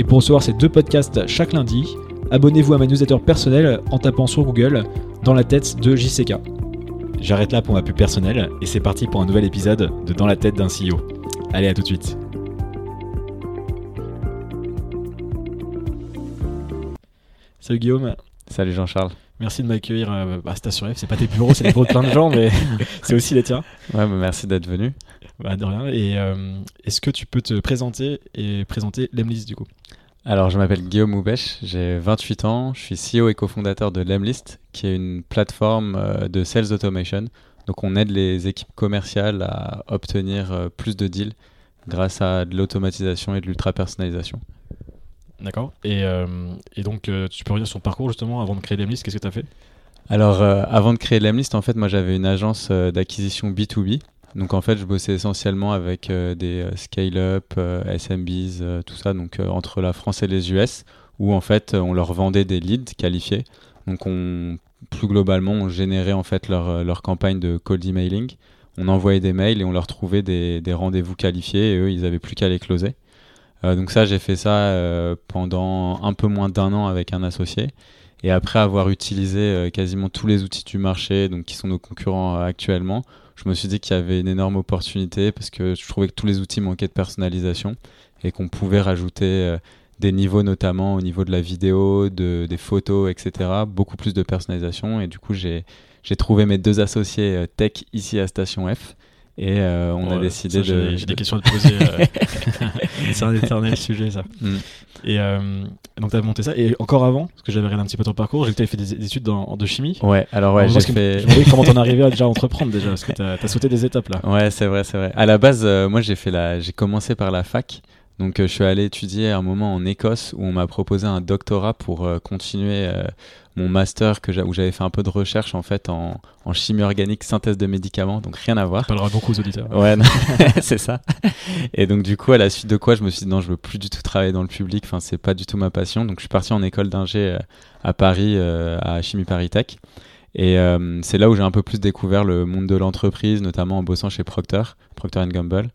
Et pour recevoir ces deux podcasts chaque lundi, abonnez-vous à ma newsletter personnelle en tapant sur Google Dans la tête de JCK. J'arrête là pour ma pub personnelle et c'est parti pour un nouvel épisode de Dans la tête d'un CEO. Allez, à tout de suite. Salut Guillaume. Salut Jean-Charles. Merci de m'accueillir à bah, Station F. C'est pas tes bureaux, c'est les bureaux de plein de gens, mais c'est aussi les tiens. Ouais, bah, merci d'être venu. Bah, de rien. Et euh, est-ce que tu peux te présenter et présenter Lemlist du coup? Alors, je m'appelle Guillaume Moubèche, j'ai 28 ans, je suis CEO et cofondateur de Lemlist, qui est une plateforme euh, de sales automation. Donc, on aide les équipes commerciales à obtenir euh, plus de deals grâce à de l'automatisation et de l'ultra-personnalisation. D'accord. Et, et, donc, tu peux revenir sur ton parcours justement avant de créer Lemlist, qu'est-ce que tu as fait? Alors, avant de créer Lemlist, en fait, moi j'avais une agence d'acquisition B2B. Donc en fait, je bossais essentiellement avec euh, des euh, scale-up, euh, SMBs, tout ça, donc entre la France et les US, où en fait on leur vendait des leads qualifiés. Donc on, plus globalement, on générait en fait leur, leur campagne de cold emailing. On envoyait des mails et on leur trouvait des, des rendez-vous qualifiés et eux, ils n'avaient plus qu'à les closer. donc ça, j'ai fait ça pendant un peu moins d'un an avec un associé. Et après avoir utilisé quasiment tous les outils du marché, donc qui sont nos concurrents actuellement, je me suis dit qu'il y avait une énorme opportunité parce que je trouvais que tous les outils manquaient de personnalisation et qu'on pouvait rajouter euh, des niveaux notamment au niveau de la vidéo, de, des photos, etc. Beaucoup plus de personnalisation et du coup j'ai trouvé mes deux associés euh, tech ici à Station F et euh, on a décidé de. J'ai des questions à te poser. c'est un éternel sujet, ça. Mm. Et donc, tu as monté ça. Et encore avant, parce que j'avais regardé un petit peu ton parcours, j'ai vu que tu avais fait des, études de chimie. Ouais, alors ouais, j'ai fait. Je comment t'en arrivé à déjà entreprendre déjà, parce que tu as, sauté des étapes là. Ouais, c'est vrai, c'est vrai. À la base, moi, j'ai fait la... j'ai commencé par la fac. Donc, je suis allé étudier un moment en Écosse où on m'a proposé un doctorat pour continuer mon master que où j'avais fait un peu de recherche en fait en, chimie organique, synthèse de médicaments, donc rien à voir. Parlera beaucoup aux auditeurs. Ouais, c'est ça. Et donc du coup, à la suite de quoi, je me suis dit non, je veux plus du tout travailler dans le public. Enfin, c'est pas du tout ma passion. Donc je suis parti en école d'ingé euh, à Paris, euh, à Chimie Paris Tech. Et euh, c'est là où j'ai un peu plus découvert le monde de l'entreprise, notamment en bossant chez Procter, Procter Gamble.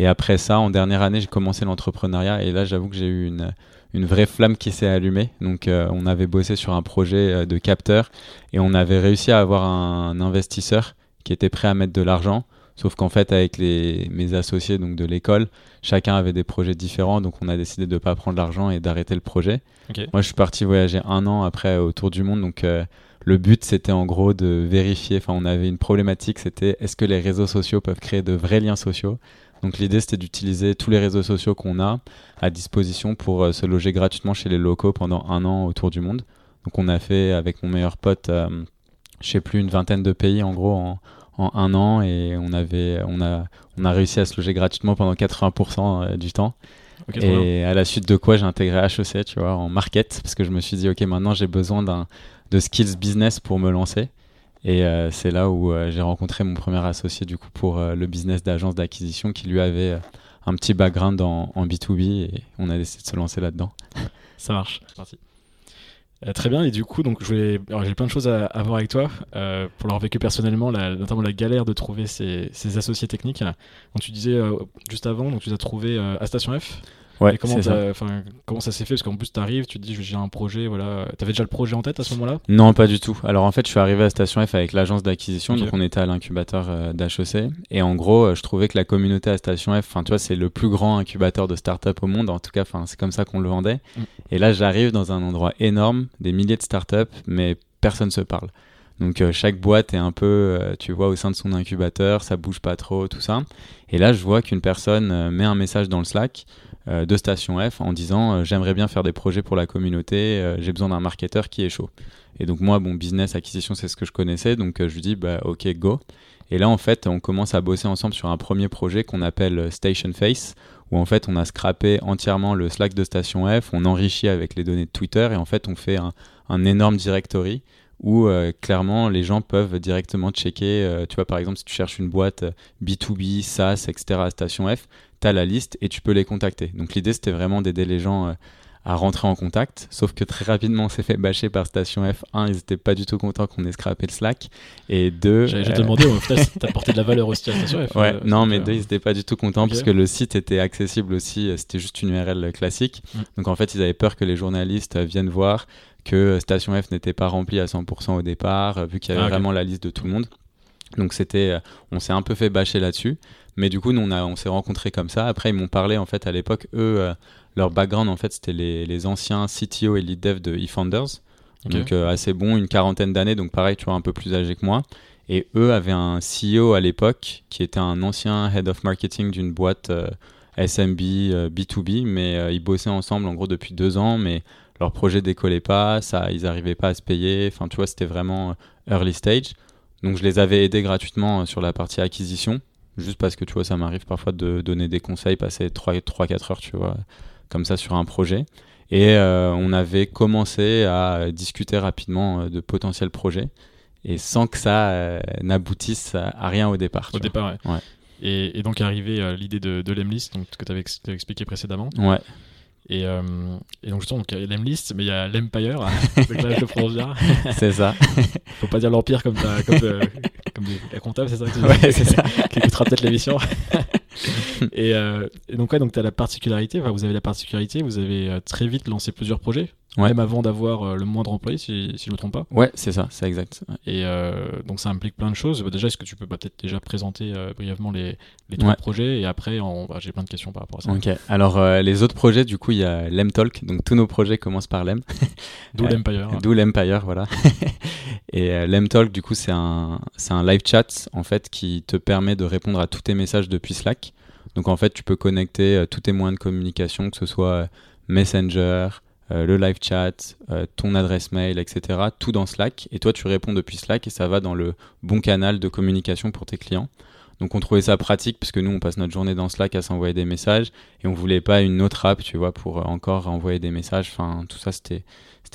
Et après ça, en dernière année, j'ai commencé l'entrepreneuriat. Et là, j'avoue que j'ai eu une, une vraie flamme qui s'est allumée. Donc, euh, on avait bossé sur un projet euh, de capteur et on avait réussi à avoir un investisseur qui était prêt à mettre de l'argent. Sauf qu'en fait, avec les, mes associés donc de l'école, chacun avait des projets différents, donc on a décidé de ne pas prendre l'argent et d'arrêter le projet. Moi, je suis parti voyager un an après autour du monde, donc euh, le but c'était en gros de vérifier. Enfin, on avait une problématique, c'était est-ce que les réseaux sociaux peuvent créer de vrais liens sociaux? Donc l'idée c'était d'utiliser tous les réseaux sociaux qu'on a à disposition pour euh, se loger gratuitement chez les locaux pendant un an autour du monde. Donc on a fait avec mon meilleur pote, euh, je sais plus, une vingtaine de pays en gros en, un an et on, avait, on, a, on a réussi à se loger gratuitement pendant 80% euh, du temps. et à la suite de quoi j'ai intégré HEC, tu vois, en market, parce que je me suis dit, ok, maintenant j'ai besoin d'un de skills business pour me lancer. Et euh, c'est là où euh, j'ai rencontré mon premier associé du coup pour euh, le business d'agence d'acquisition qui lui avait un petit background en, en, B2B et on a décidé de se lancer là-dedans. Ça marche, parti. très bien, et du coup, j'ai plein de choses à, voir avec toi pour l'avoir vécu personnellement, notamment la galère de trouver ces, associés techniques. Donc tu disais juste avant, donc tu as trouvé à Station F Ouais, comment, ça. comment ça s'est fait? Parce qu'en plus, tu arrives, tu te dis, j'ai un projet, voilà. Tu avais déjà le projet en tête à ce moment-là? Non, pas du tout. Alors en fait, je suis arrivé à Station F avec l'agence d'acquisition, donc on était à l'incubateur euh, d'HEC. Et en gros, euh, je trouvais que la communauté à Station F, enfin, tu vois, c'est le plus grand incubateur de start-up au monde. En tout cas, c'est comme ça qu'on le vendait. Mm. Et là, j'arrive dans un endroit énorme, des milliers de start-up, mais personne se parle. Donc euh, chaque boîte est un peu, tu vois, au sein de son incubateur, ça bouge pas trop, tout ça. Et là, je vois qu'une personne met un message dans le Slack. Euh, de Station F en disant euh, j'aimerais bien faire des projets pour la communauté, euh, j'ai besoin d'un marketeur qui est chaud. Et donc moi, bon, business, acquisition, c'est ce que je connaissais, donc je lui dis bah ok, go. Et là, en fait, on commence à bosser ensemble sur un premier projet qu'on appelle Station Face, où en fait on a scrappé entièrement le Slack de Station F, on enrichit avec les données de Twitter et en fait on fait un, énorme directory où clairement les gens peuvent directement checker. tu vois, par exemple, si tu cherches une boîte euh, B2B, SaaS, etc. à Station F, tu as la liste et tu peux les contacter. Donc l'idée, c'était vraiment d'aider les gens euh, à rentrer en contact. Sauf que très rapidement, on s'est fait bâcher par Station F. Un, ils n'étaient pas du tout contents qu'on ait scrappé le Slack. Et deux. Te euh, demander, au final, t'as apporté de la valeur aussi à station F. Ouais, euh, non, mais deux, ils n'étaient pas du tout contents ok. parce que le site était accessible aussi, euh, c'était juste une URL classique. Mm. Donc en fait, ils avaient peur que les journalistes viennent voir que Station F n'était pas rempli à 100% au départ, vu qu'il y avait Ah, vraiment la liste de tout le monde. Donc c'était, on s'est un peu fait bâcher là-dessus. Mais du coup, nous, on, a- on s'est rencontrés comme ça. Après, ils m'ont parlé, en fait, à l'époque, eux, euh, leur background, en fait, c'était les, les anciens CTO et lead dev de eFounders. Donc euh, assez bon, une quarantaine d'années, donc pareil, tu vois, un peu plus âgé que moi. Et eux avaient un CEO à l'époque qui était un ancien head of marketing d'une boîte euh, SMB, euh, B2B, mais ils bossaient ensemble en gros depuis deux ans, mais leur projet décollait pas, ça, ils n'arrivaient pas à se payer. Enfin, tu vois, c'était vraiment early stage. Donc je les avais aidés gratuitement sur la partie acquisition, juste parce que tu vois, ça m'arrive parfois de donner des conseils, passer 3-4 heures, tu vois, comme ça sur un projet. Et euh, on avait commencé à discuter rapidement euh, de potentiels projets, et sans que ça euh, n'aboutisse à, à rien au départ. Au départ, ouais. Ouais. Et, et donc arrivée euh, l'idée de, de l'Emlist, donc, que tu avais expliqué précédemment. Ouais, Et, euh, et donc justement, donc, il y a l'Emlist, mais il y a l'Empire. donc là, je le prononce bien. c'est ça. Faut pas dire l'Empire comme, comme, euh, comme des- la comptable, c'est ça que tu Ouais, c'est ça. Qui écoutera peut-être l'émission. et, euh, et donc, ouais, donc tu as la particularité, enfin, vous avez la particularité, vous avez euh, très vite lancé plusieurs projets, Ouais. même avant d'avoir euh, le moindre employé, si, si je ne me trompe pas. Ouais, c'est ça, c'est exact. Et euh, donc ça implique plein de choses. Bah, déjà, est-ce que tu peux bah, peut-être déjà présenter euh, brièvement les, les trois Ouais. projets et après, on- bah, j'ai plein de questions par rapport à ça. Ok. Alors euh, les autres projets, du coup, il y a l'Emtalk. Donc tous nos projets commencent par l'Em. D'où l'Empire. D'où l'Empire, voilà. et l'Emtalk, du coup, c'est un, un live chat en fait qui te permet de répondre à tous tes messages depuis Slack. Donc en fait, tu peux connecter tous tes moyens de communication, que ce soit Messenger, euh, le live chat, euh, ton adresse mail, etc. Tout dans Slack. Et toi, tu réponds depuis Slack et ça va dans le bon canal de communication pour tes clients. Donc on trouvait ça pratique parce que nous, on passe notre journée dans Slack à s'envoyer des messages et on voulait pas une autre app, tu vois, pour euh, encore envoyer des messages. Enfin, tout ça, c'était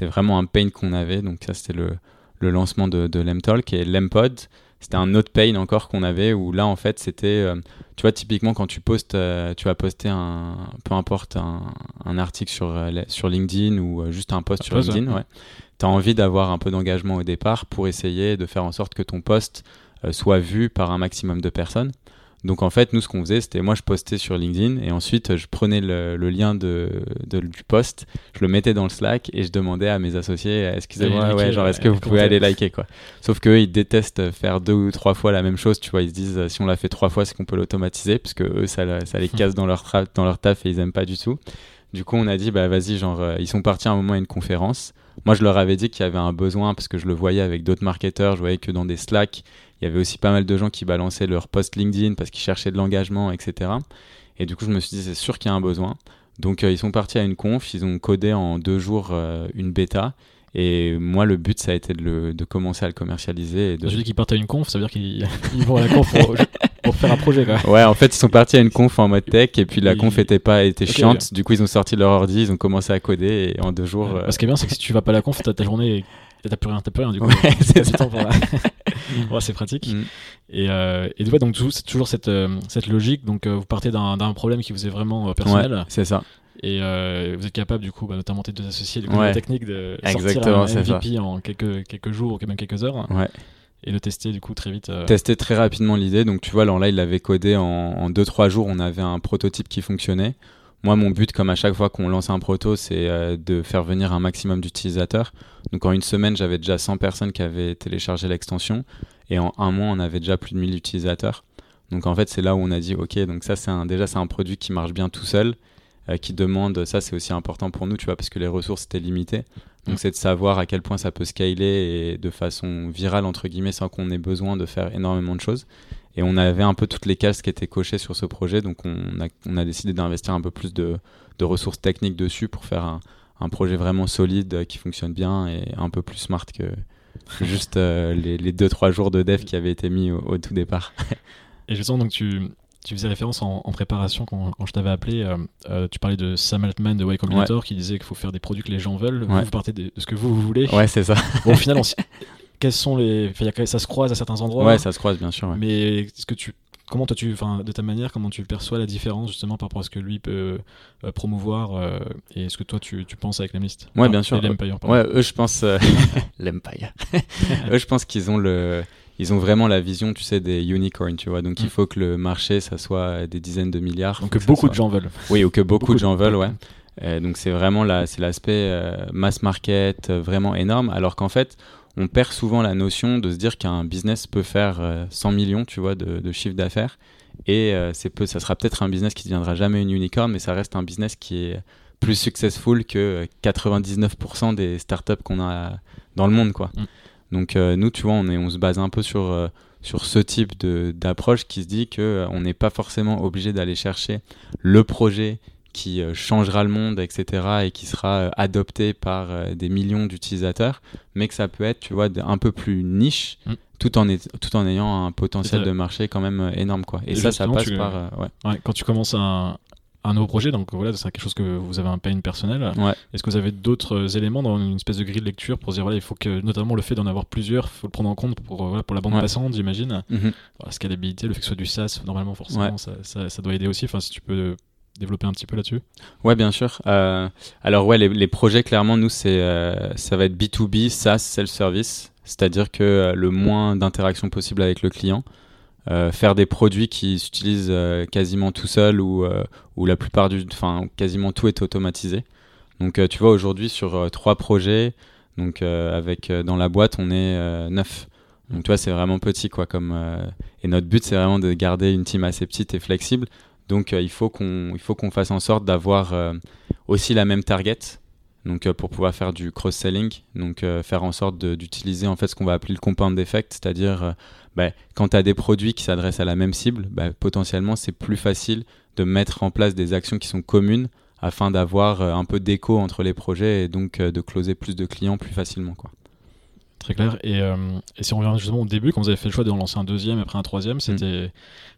vraiment un pain qu'on avait. Donc ça, c'était le, le lancement de, de l'Emtalk et l'Empod. C'était un autre pain encore qu'on avait où là, en fait, c'était, euh, tu vois, typiquement quand tu postes, euh, tu vas poster un, peu importe, un, un article sur, euh, sur LinkedIn ou juste un post Un sur post, LinkedIn, ouais. ouais. Tu as envie d'avoir un peu d'engagement au départ pour essayer de faire en sorte que ton post soit vu par un maximum de personnes. Donc en fait, nous, ce qu'on faisait, c'était moi, je postais sur LinkedIn et ensuite, je prenais le, le lien de, de- du post, je le mettais dans le Slack et je demandais à mes associés, excusez-moi, ouais, genre, est-ce que vous pouvez aller liker, quoi. Sauf qu'eux, ils détestent faire deux ou trois fois la même chose, tu vois. Ils se disent, si on l'a fait trois fois, c'est qu'on peut l'automatiser, parce que eux, ça, le- ça les casse dans leur, dans leur taf et ils aiment pas du tout. Du coup, on a dit, bah vas-y, genre, euh, ils sont partis à un moment à une conférence. Moi, je leur avais dit qu'il y avait un besoin, parce que je le voyais avec d'autres marketeurs, je voyais que dans des Slack, il y avait aussi pas mal de gens qui balançaient leur post LinkedIn parce qu'ils cherchaient de l'engagement, etc. Et du coup, je me suis dit, c'est sûr qu'il y a un besoin. Donc, euh, ils sont partis à une conf, ils ont codé en deux jours euh, une bêta. Et moi, le but, ça a été de, le- de commencer à le commercialiser. Et de... Je dis qu'ils partent à une conf, ça veut dire qu'ils ils vont à la conf pour, pour faire un projet. Quoi. Ouais, en fait, ils sont partis à une conf en mode tech et puis la Et- conf était pas était chiante. Du coup, ils ont sorti leur ordi, ils ont commencé à coder et en deux jours. euh, Ouais. Ce qui est bien, c'est que si tu vas pas à la conf, t'as ta journée et t'as plus rien, t'as plus rien du coup. Ouais, c'est la- Ouais, pratique. Mm. Et, euh, et ouais, donc c'est toujours cette, euh, cette logique. Donc euh, vous partez d'un d'un problème qui vous est vraiment euh, personnel Ouais, c'est ça. et euh, vous êtes capable du coup, bah, notamment tes deux associés, du coup, Ouais. la technique de sortir Exactement, un ça. MVP en quelques, quelques jours ou même quelques heures Ouais. Et le tester du coup très vite. euh, Tester très rapidement l'idée. Donc, tu vois, alors là, il l'avait codé en 2-3 jours. On avait un prototype qui fonctionnait. Moi, mon but, comme à chaque fois qu'on lance un proto, c'est euh, de faire venir un maximum d'utilisateurs. Donc, en une semaine, j'avais déjà 100 personnes qui avaient téléchargé l'extension. Et en un mois, on avait déjà plus de 1000 utilisateurs. Donc, en fait, c'est là où on a dit, OK, donc ça, c'est déjà, c'est un produit qui marche bien tout seul, euh, qui demande, ça, c'est aussi important pour nous, tu vois, parce que les ressources étaient limitées. Donc, Mm. c'est de savoir à quel point ça peut scaler et de façon virale, entre guillemets, sans qu'on ait besoin de faire énormément de choses. Et on avait un peu toutes les cases qui étaient cochées sur ce projet, donc on a, on a décidé d'investir un peu plus de, de ressources techniques dessus pour faire un, un projet vraiment solide euh, qui fonctionne bien et un peu plus smart que, juste euh, les, les 2-3 jours de dev qui avaient été mis au, au tout départ. Et justement, donc tu, tu faisais référence en, préparation quand, je t'avais appelé. Euh, euh, tu parlais de Sam Altman de Y Combinator qui disait qu'il faut faire des produits que les gens veulent. Vous, partez de, ce que vous, vous voulez. Ouais, c'est ça. Bon, au final, quels sont les. ça se croise à certains endroits. Ouais, ça se croise, bien sûr. Mais est-ce que tu comment toi tu enfin de ta manière comment tu perçois la différence justement par rapport à ce que lui peut euh, promouvoir et est-ce que toi tu, tu penses avec l'Emlist? Ouais bien sûr l'Empire ouais eux je pense l'Empire eux je pense qu'ils ont le ils ont vraiment la vision, tu sais, des unicorns, tu vois. Donc il mm. faut que le marché, ça soit des dizaines de milliards. Donc que beaucoup de gens veulent. Oui, ou que beaucoup, de gens veulent, ouais. donc c'est vraiment la, c'est l'aspect euh, mass market euh, vraiment énorme. Alors qu'en fait, on perd souvent la notion de se dire qu'un business peut faire 100 euh, millions, tu vois, de, chiffre d'affaires. Et c'est peu, ça sera peut-être un business qui ne deviendra jamais une unicorn, mais ça reste un business qui est plus successful que 99% des startups qu'on a dans le monde, quoi. Mm. Donc euh, nous, tu vois, on, est, on se base un peu sur, euh, sur ce type d'approche qui se dit qu'on euh, n'est pas forcément obligé d'aller chercher le projet qui changera le monde, etc., et qui sera adopté par des millions d'utilisateurs, mais que ça peut être, tu vois, un peu plus niche, mm. tout, en tout en ayant un potentiel de marché quand même énorme, quoi. Et, ça, ça passe par... Ouais. quand tu commences un, un nouveau projet, donc voilà, c'est quelque chose que vous avez un pain personnel. Est-ce que vous avez d'autres euh, éléments dans une espèce de grille de lecture pour dire voilà, il faut que notamment le fait d'en avoir plusieurs, il faut le prendre en compte pour, euh, pour la bande passante, j'imagine. Mm La scalabilité, le fait que ce soit du SaaS, normalement, forcément, ça, ça, doit aider aussi. Enfin, si tu peux développer un petit peu là-dessus Ouais, bien sûr. Euh, alors, ouais, les, projets, clairement, nous, c'est ça va être B2B, SaaS, self-service, c'est-à-dire que le moins d'interaction possible avec le client. Euh, faire des produits qui s'utilisent euh, quasiment tout seul ou, euh, la plupart du, enfin quasiment tout est automatisé. Donc tu vois aujourd'hui sur trois projets, donc avec dans la boîte on est neuf. Donc tu vois c'est vraiment petit quoi comme et notre but c'est vraiment de garder une team assez petite et flexible. Donc il faut qu'on il faut qu'on fasse en sorte d'avoir aussi la même target donc pour pouvoir faire du cross-selling, donc faire en sorte d'utiliser en fait ce qu'on va appeler le compound effect, c'est-à-dire bah, quand tu as des produits qui s'adressent à la même cible, bah, potentiellement c'est plus facile de mettre en place des actions qui sont communes afin d'avoir euh, un peu d'écho entre les projets et donc euh, de closer plus de clients plus facilement. Quoi. Très clair. Et, euh, et, si on revient justement au début, quand vous avez fait le choix de lancer un deuxième après un troisième, mm. c'était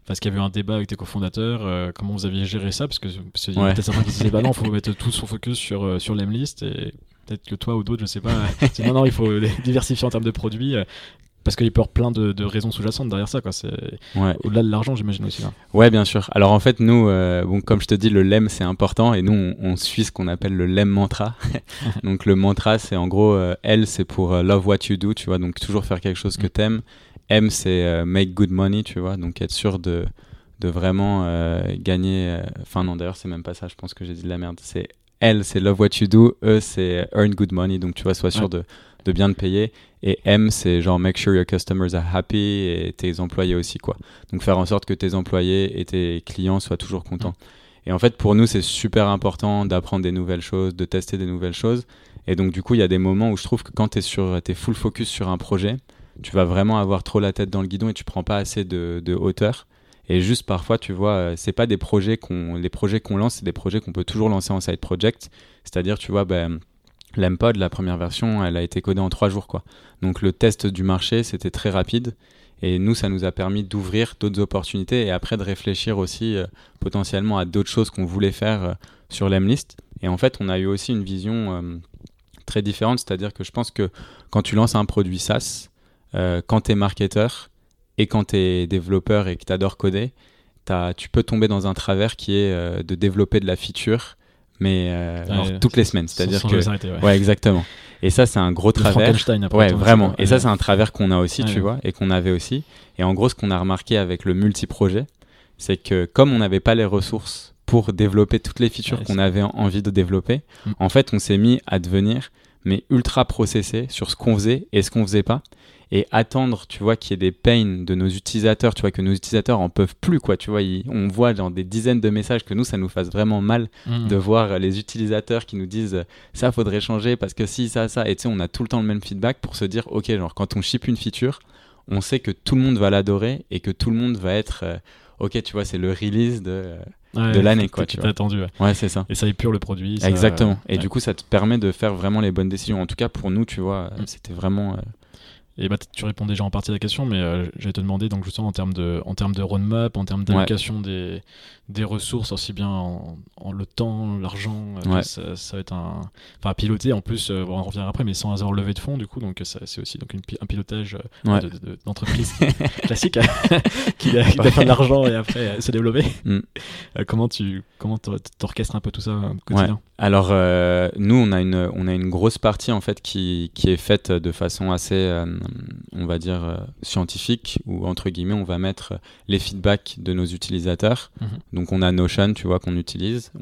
parce qu'il y avait eu un débat avec tes cofondateurs. comment vous aviez géré ça? Parce que y a peut-être certains qui disaient bah non, il faut mettre tout son focus sur, sur l'Emlist. Et peut-être que toi ou d'autres, je sais pas, non, non, il faut diversifier en termes de produits parce qu'il peut y avoir plein de, raisons sous-jacentes derrière ça. Quoi. C'est au-delà de l'argent, j'imagine aussi. Là. Ouais, bien sûr. Alors en fait, nous, euh, bon, comme je te dis, le lemme c'est important et nous, on, suit ce qu'on appelle le lemme mantra. donc le mantra, c'est en gros, euh, L, c'est pour euh, love what you do, tu vois, donc toujours faire quelque chose que mm. t'aimes. M, c'est make good money, tu vois, donc être sûr de, de vraiment gagner. Enfin, non, d'ailleurs, c'est même pas ça, je pense que j'ai dit de la merde. C'est L, c'est love what you do. E, c'est earn good money, donc tu vois, sois sûr de de bien te payer. Et M, c'est genre make sure your customers are happy et tes employés aussi, quoi. Donc faire en sorte que tes employés et tes clients soient toujours contents. Et en fait, pour nous, c'est super important d'apprendre des nouvelles choses, de tester des nouvelles choses. Et donc, du coup, il y a des moments où je trouve que quand tu es, sur, es full focus sur un projet, tu vas vraiment avoir trop la tête dans le guidon et tu prends pas assez de, de hauteur. Et juste parfois, tu vois, euh, c'est pas des projets qu'on, les projets qu'on lance, c'est des projets qu'on peut toujours lancer en side project. C'est-à-dire, tu vois, ben, L'Empod, la première version, elle a été codée en trois jours. Quoi. Donc le test du marché, c'était très rapide. Et nous, ça nous a permis d'ouvrir d'autres opportunités et après de réfléchir aussi euh, potentiellement à d'autres choses qu'on voulait faire euh, sur l'Emlist. Et en fait, on a eu aussi une vision euh, très différente, c'est-à-dire que je pense que quand tu lances un produit SaaS, quand tu es marketeur et quand tu es développeur et que tu adores coder, tu peux tomber dans un travers qui est de développer de la feature mais euh, toutes les semaines. C'est-à-dire que. Ouais. exactement. Et ça, c'est un gros travers. ouais, vraiment. Et ça, c'est un travers qu'on a aussi, tu vois, et qu'on avait aussi. Et en gros, ce qu'on a remarqué avec le multi-projet, c'est que comme on n'avait pas les ressources pour développer toutes les features qu'on avait envie de développer, mm. en fait, on s'est mis à devenir mais ultra processé sur ce qu'on faisait et ce qu'on faisait pas et attendre, tu vois, qu'il y ait des pains de nos utilisateurs, tu vois, que nos utilisateurs en peuvent plus, quoi, tu vois, on voit dans des dizaines de messages que nous, ça nous fasse vraiment mal mmh. de voir les utilisateurs qui nous disent ça faudrait changer parce que si, ça, ça, et tu sais, on a tout le temps le même feedback pour se dire, ok, genre, quand on ship une feature, on sait que tout le monde va l'adorer et que tout le monde va être, euh, ok, tu vois, c'est le release de... de l'année quoi tu t'es attendu ouais, c'est ça. Et ça épure le produit exactement. Et du coup ça te permet de faire vraiment les bonnes décisions. En tout cas pour nous tu vois mmh. c'était vraiment euh, Et bah, tu réponds déjà en partie à la question, mais euh, j'allais te demander, donc justement, en termes de, en termes de roadmap, en termes d'allocation des, des ressources, aussi bien en, le temps, l'argent, euh, ça, ça, va être un. Enfin, piloter, en plus, euh, on en reviendra après, mais sans avoir levé de fonds, du coup, donc c'est aussi donc une, un pilotage d'entreprise classique qui, va faire de l'argent et après se développer. Mm. comment tu comment t'orchestres un peu tout ça au quotidien Alors, nous, on a, une, on a une grosse partie, en fait, qui, qui est faite de façon assez on va dire, euh, scientifique, où entre guillemets, on va mettre les feedbacks de nos utilisateurs. Mhm. Donc on a Notion, tu vois, qu'on utilise.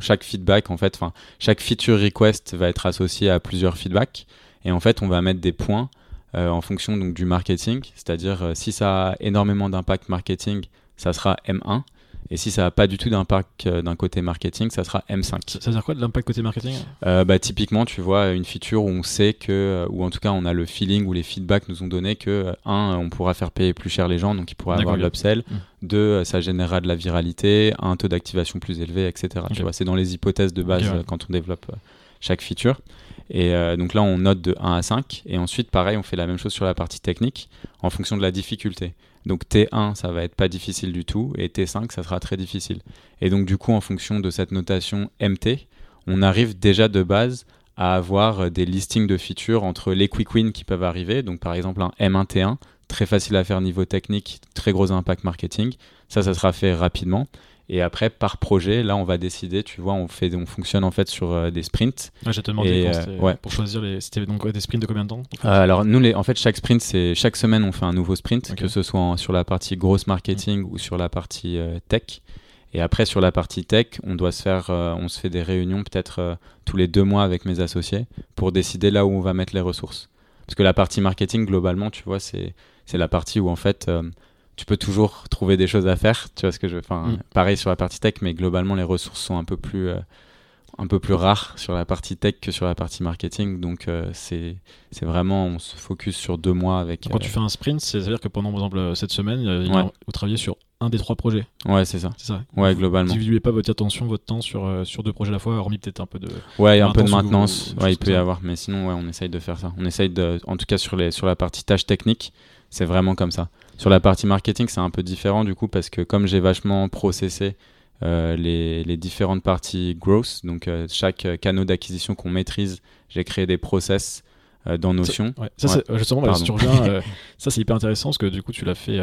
chaque feedback, en fait, enfin, chaque feature request va être associé à plusieurs feedbacks. Et en fait, on va mettre des points euh, en fonction donc, du marketing. C'est-à-dire, euh, si ça a énormément d'impact marketing, ça sera M1. Et si ça n'a pas du tout d'impact euh, d'un côté marketing, ça sera M5. Ça, veut dire quoi de l'impact côté marketing? Euh, bah, Typiquement, tu vois, une feature où on sait que, euh, ou en tout cas on a le feeling ou les feedbacks nous ont donné que, un, on pourra faire payer plus cher les gens, donc ils pourraient avoir de l'upsell. Mmh. Deux, ça générera de la viralité, un taux d'activation plus élevé, etc. Tu vois, c'est dans les hypothèses de base quand on développe chaque feature. Et donc là, on note de 1 à 5. Et ensuite, pareil, on fait la même chose sur la partie technique en fonction de la difficulté. Donc T1, ça va être pas difficile du tout, et T5, ça sera très difficile. Et donc du coup, en fonction de cette notation MT, on arrive déjà de base à avoir des listings de features entre les quick wins qui peuvent arriver. Donc par exemple un M1T1, très facile à faire niveau technique, très gros impact marketing. Ça, ça sera fait rapidement. Et après, par projet, là, on va décider, tu vois, on, fait, on fonctionne en fait sur euh, des sprints. Ouais, j'ai te demandé euh, ouais. pour choisir les. C'était donc des sprints de combien de temps euh, Alors, nous, les, en fait, chaque sprint, c'est chaque semaine, on fait un nouveau sprint, que ce soit sur la partie grosse marketing ou sur la partie tech. Et après, sur la partie tech, on doit se faire, on se fait des réunions peut-être tous les deux mois avec mes associés pour décider là où on va mettre les ressources. Parce que la partie marketing, globalement, tu vois, c'est la partie où en fait tu peux toujours trouver des choses à faire. Tu vois ce que je veux Enfin, mm. pareil sur la partie tech, mais globalement, les ressources sont un peu plus, euh, un peu plus rares sur la partie tech que sur la partie marketing. Donc, euh, c'est vraiment, on se focus sur deux mois avec. Quand tu euh, fais un sprint, c'est-à-dire que pendant, par exemple, cette semaine, vous travaillez sur un des trois projets. Ouais, c'est ça. C'est ça. Ouais, globalement. Vous diluez pas votre attention, votre temps sur, sur deux projets à la fois, hormis peut-être un peu de. Ouais, un peu de maintenance. ouais, il peut y avoir, mais sinon, ouais, on essaye de faire ça. On essaye de, en tout cas sur les, sur la partie tâches techniques, c'est vraiment comme ça. Sur la partie marketing, c'est un peu différent du coup parce que comme j'ai vachement processé euh, les, les, différentes parties growth, donc euh, chaque canal d'acquisition qu'on maîtrise, j'ai créé des process euh, dans Notion. Ça, ouais. justement, bah, si tu reviens, ça c'est hyper intéressant parce que du coup tu l'as fait.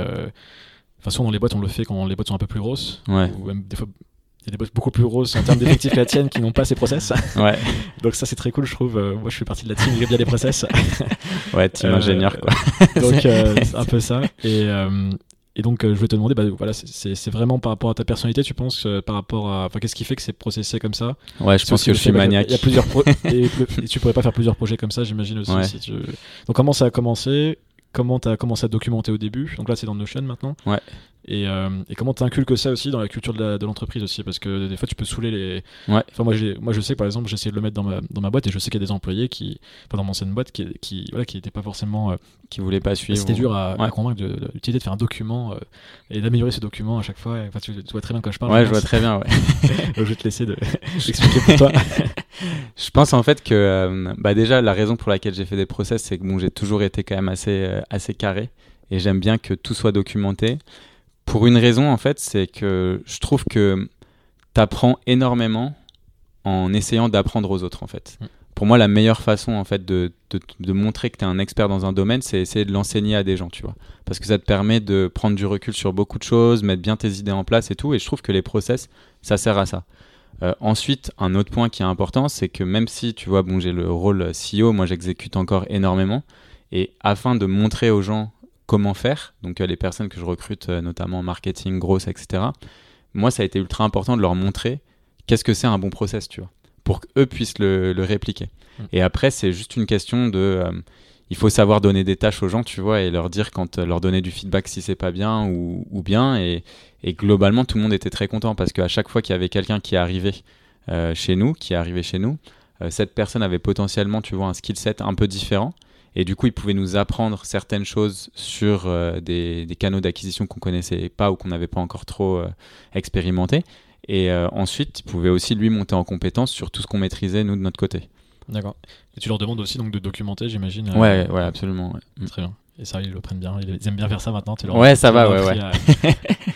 Enfin, souvent dans les boîtes, on le fait quand les boîtes sont un peu plus grosses. Ouais. Ou même des fois il y a des boîtes beaucoup plus grosses en termes d'effectifs que la tienne qui n'ont pas ces process. Ouais. donc ça c'est très cool je trouve. Euh, moi je fais partie de la team, j'ai bien des process. ouais, team euh, ingénieur quoi. donc euh, c'est un peu ça. Et, et donc je voulais te demander, bah, voilà, c'est vraiment par rapport à ta personnalité, tu penses par rapport à, enfin qu'est-ce qui fait que c'est processé comme ça? Ouais, je pense que je suis maniaque. Il y a plusieurs et, tu pourrais pas faire plusieurs projets comme ça, j'imagine aussi. Si tu... Donc comment ça a commencé? Comment tu as commencé à documenter au début? Donc là c'est dans Notion maintenant. Ouais. Et, euh, et, comment tu inculques ça aussi dans la culture de l'entreprise aussi? Parce que des fois, tu peux saouler les. Ouais. Enfin, moi, moi, je sais que par exemple, j'essaie de le mettre dans ma, dans ma boîte et je sais qu'il y a des employés qui, enfin, dans mon ancienne boîte, qui, qui, voilà, qui n'étaient pas forcément. Euh, qui voulaient pas suivre. C'était dur à, convaincre d'utiliser, de, faire un document euh, et d'améliorer ce document à chaque fois. Enfin, tu, vois très bien quand je parle. Ouais, je, vois très bien, ouais. je vais te laisser de, expliquer pour toi. je pense en fait que, bah, déjà, la raison pour laquelle j'ai fait des process, c'est que bon, j'ai toujours été quand même assez, assez carré et j'aime bien que tout soit documenté. Pour une raison, en fait, c'est que je trouve que tu apprends énormément en essayant d'apprendre aux autres, en fait. Mm. Pour moi, la meilleure façon, en fait, de, de, montrer que tu es un expert dans un domaine, c'est essayer de l'enseigner à des gens, tu vois. Parce que ça te permet de prendre du recul sur beaucoup de choses, mettre bien tes idées en place et tout. Et je trouve que les process, ça sert à ça. Euh, ensuite, un autre point qui est important, c'est que même si, tu vois, bon, j'ai le rôle CEO, moi j'exécute encore énormément. Et afin de montrer aux gens comment faire, donc euh, les personnes que je recrute, euh, notamment marketing, grosse, etc., moi, ça a été ultra important de leur montrer qu'est-ce que c'est un bon process, tu vois, pour qu'eux puissent le, répliquer. Mm. Et après, c'est juste une question de. Euh, il faut savoir donner des tâches aux gens, tu vois, et leur dire quand leur donner du feedback si c'est pas bien ou, bien. Et, globalement, tout le monde était très content parce qu'à chaque fois qu'il y avait quelqu'un qui arrivait chez nous, qui arrivait chez nous, cette personne avait potentiellement, tu vois, un skill set un peu différent. Et du coup, ils pouvaient nous apprendre certaines choses sur euh, des, canaux d'acquisition qu'on connaissait pas ou qu'on n'avait pas encore trop euh, expérimenté. Et euh, ensuite, il pouvait aussi lui monter en compétence sur tout ce qu'on maîtrisait nous de notre côté. D'accord. Et tu leur demandes aussi donc de documenter, j'imagine. Ouais, ouais, absolument. ouais. Mm. Très bien. Et ça, ils le prennent bien. Ils aiment bien faire ça maintenant. Tu leur Ouais, ça va, ouais, appris À,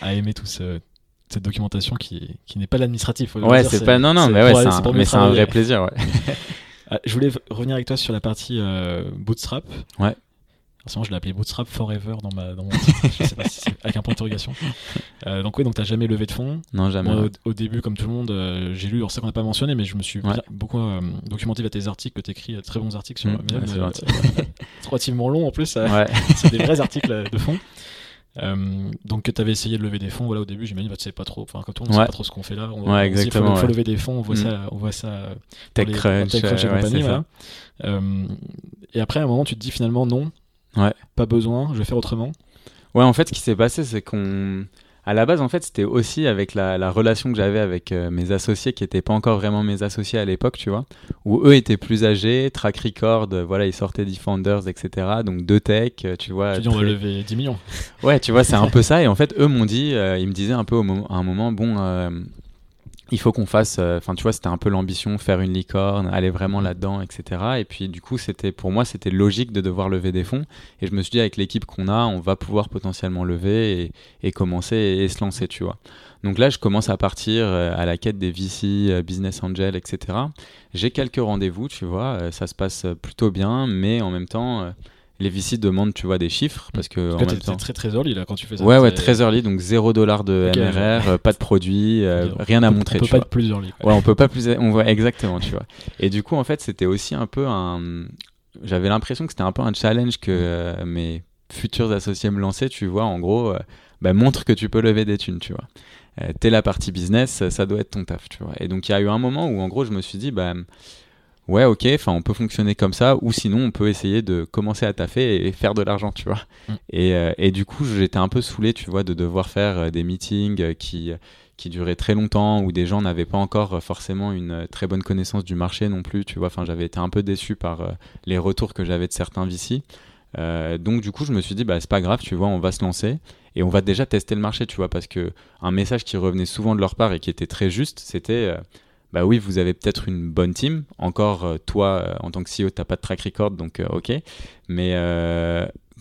à aimer tout ce- cette documentation qui, qui n'est pas l'administratif. Ouais, c'est pas. Non, non, mais ouais, c'est un, un vrai plaisir, ouais. Ah, je voulais revenir avec toi sur la partie euh, Bootstrap. Ouais. Forcément, je l'ai appelé Bootstrap Forever dans, ma, dans mon titre. je sais pas si c'est avec un point d'interrogation. Euh, donc, oui, donc t'as jamais levé de fonds. Non, jamais. Moi, au, au début, comme tout le monde, euh, j'ai lu, alors c'est qu'on n'a pas mentionné, mais je me suis Ouais. beaucoup euh, documenté via tes articles que tu écris, très bons articles sur Mm, Medium, ouais, relativement longs en plus, ça- Ouais. c'est des vrais articles de fond. Euh, donc que tu avais essayé de lever des fonds, voilà au début j'imagine bah, tu sais pas trop, enfin quand on ne sait Ouais. pas trop ce qu'on fait là, on, Ouais, on dit, faut, faut ouais. lever des fonds, on voit Mm. ça, on voit ça TechCrunch, TechCrunch et ouais, compagnie, voilà. Euh, et après à un moment tu te dis finalement non, Ouais. pas besoin, je vais faire autrement. Ouais, en fait, ce qui s'est passé, c'est qu'on. À la base, en fait, c'était aussi avec la, la relation que j'avais avec euh, mes associés qui n'étaient pas encore vraiment mes associés à l'époque, tu vois, où eux étaient plus âgés, track record, euh, voilà, ils sortaient Defenders, etc. Donc de tech, euh, tu vois. tu dis on va lever 10 millions. Ouais, tu vois, c'est un peu ça. Et en fait, eux m'ont dit, ils me disaient un peu au moment- à un moment, bon, il faut qu'on fasse, euh, enfin, tu vois, c'était un peu l'ambition, faire une licorne, aller vraiment là-dedans, etc. Et puis, du coup, c'était, pour moi, c'était logique de devoir lever des fonds. Et je me suis dit, avec l'équipe qu'on a, on va pouvoir potentiellement lever et, et commencer et, et se lancer, tu vois. Donc là, je commence à partir euh, à la quête des VC, euh, Business Angel, etc. J'ai quelques rendez-vous, tu vois, ça se passe plutôt bien, mais en même temps, les VC demandent, tu vois, des chiffres parce que en Parce que même t'es- temps. très très early là quand tu fais ça. Ouais, ouais, très early, donc 0 dollar de MRR, euh, pas de produit, euh, rien à on montrer, On peut tu pas vois. être plus early. Ouais, on peut pas plus. On voit exactement, tu vois. Et du coup, en fait, c'était aussi un peu un. J'avais l'impression que c'était un peu un challenge que euh, mes futurs associés me lançaient, tu vois. En gros, euh, bah, montre que tu peux lever des thunes, tu vois. T'es la partie business, ça doit être ton taf, tu vois. Et donc, il y a eu un moment où, en gros, je me suis dit, bah. Ouais, ok, enfin, on peut fonctionner comme ça, ou sinon, on peut essayer de commencer à taffer et faire de l'argent, tu vois. Mm. Et, euh, et du coup, j'étais un peu saoulé, tu vois, de devoir faire euh, des meetings euh, qui, qui duraient très longtemps, où des gens n'avaient pas encore forcément une très bonne connaissance du marché non plus, tu vois. Enfin, j'avais été un peu déçu par les retours que j'avais de certains VC. Euh, donc, du coup, je me suis dit, bah, c'est pas grave, tu vois, on va se lancer et on va déjà tester le marché, tu vois, parce que un message qui revenait souvent de leur part et qui était très juste, c'était. euh, bah oui, vous avez peut-être une bonne team. Encore, euh, toi, euh, en tant que CEO, t'as pas de track record, donc euh, ok. Mais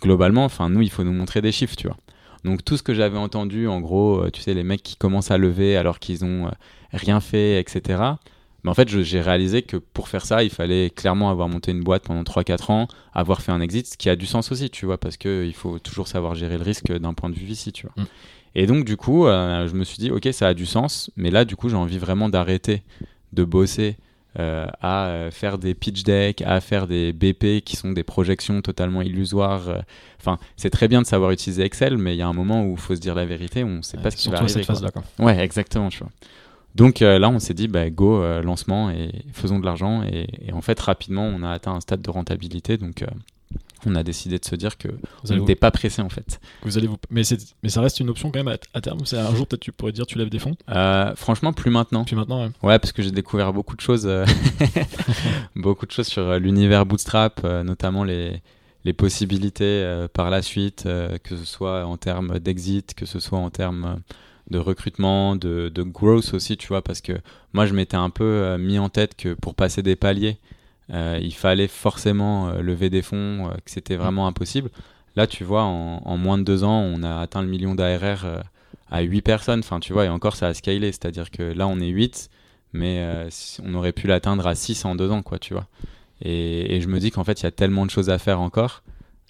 globalement, enfin, nous, il faut nous montrer des chiffres, tu vois. Donc tout ce que j'avais entendu, en gros, tu sais, les mecs qui commencent à lever alors qu'ils ont rien fait, etc. Mais en fait, j'ai réalisé que pour faire ça, il fallait clairement avoir monté une boîte pendant 3-4 ans, avoir fait un exit, ce qui a du sens aussi, tu vois, parce qu'il faut toujours savoir gérer le risque d'un point de vue VC, tu vois. Mm. Et donc, du coup, euh, je me suis dit, ok, ça a du sens, mais là, du coup, j'ai envie vraiment d'arrêter de bosser euh, à euh, faire des pitch decks, à faire des BP qui sont des projections totalement illusoires. Enfin, c'est très bien de savoir utiliser Excel, mais il y a un moment où il faut se dire la vérité, on ne sait pas ce qui va arriver. cette phase-là. Ouais, exactement, tu vois. Donc euh, là, on s'est dit, bah, go, lancement et faisons de l'argent. Et, et en fait, rapidement, on a atteint un stade de rentabilité. Donc, on a décidé de se dire que Vous on n'était pas pressé en fait. vous, allez vous... mais, ça reste une option quand même à, à terme. C'est un jour peut-être tu pourrais dire tu lèves des fonds? Euh, franchement, plus maintenant. Puis maintenant, ouais. Ouais, parce que j'ai découvert beaucoup de choses, euh, beaucoup de choses sur euh, l'univers Bootstrap, notamment les, les possibilités par la suite, que ce soit en termes d'exit, que ce soit en termes de recrutement, de, de growth aussi, tu vois, parce que moi je m'étais un peu mis en tête que pour passer des paliers, il fallait forcément euh, lever des fonds, euh, que c'était vraiment impossible. Là, tu vois, en, moins de deux ans, on a atteint le million d'ARR euh, à 8 personnes, enfin, tu vois, et encore ça a scalé, c'est-à-dire que là, on est 8, mais euh, on aurait pu l'atteindre à 6 en deux ans, quoi, tu vois. Et, je me dis qu'en fait, il y a tellement de choses à faire encore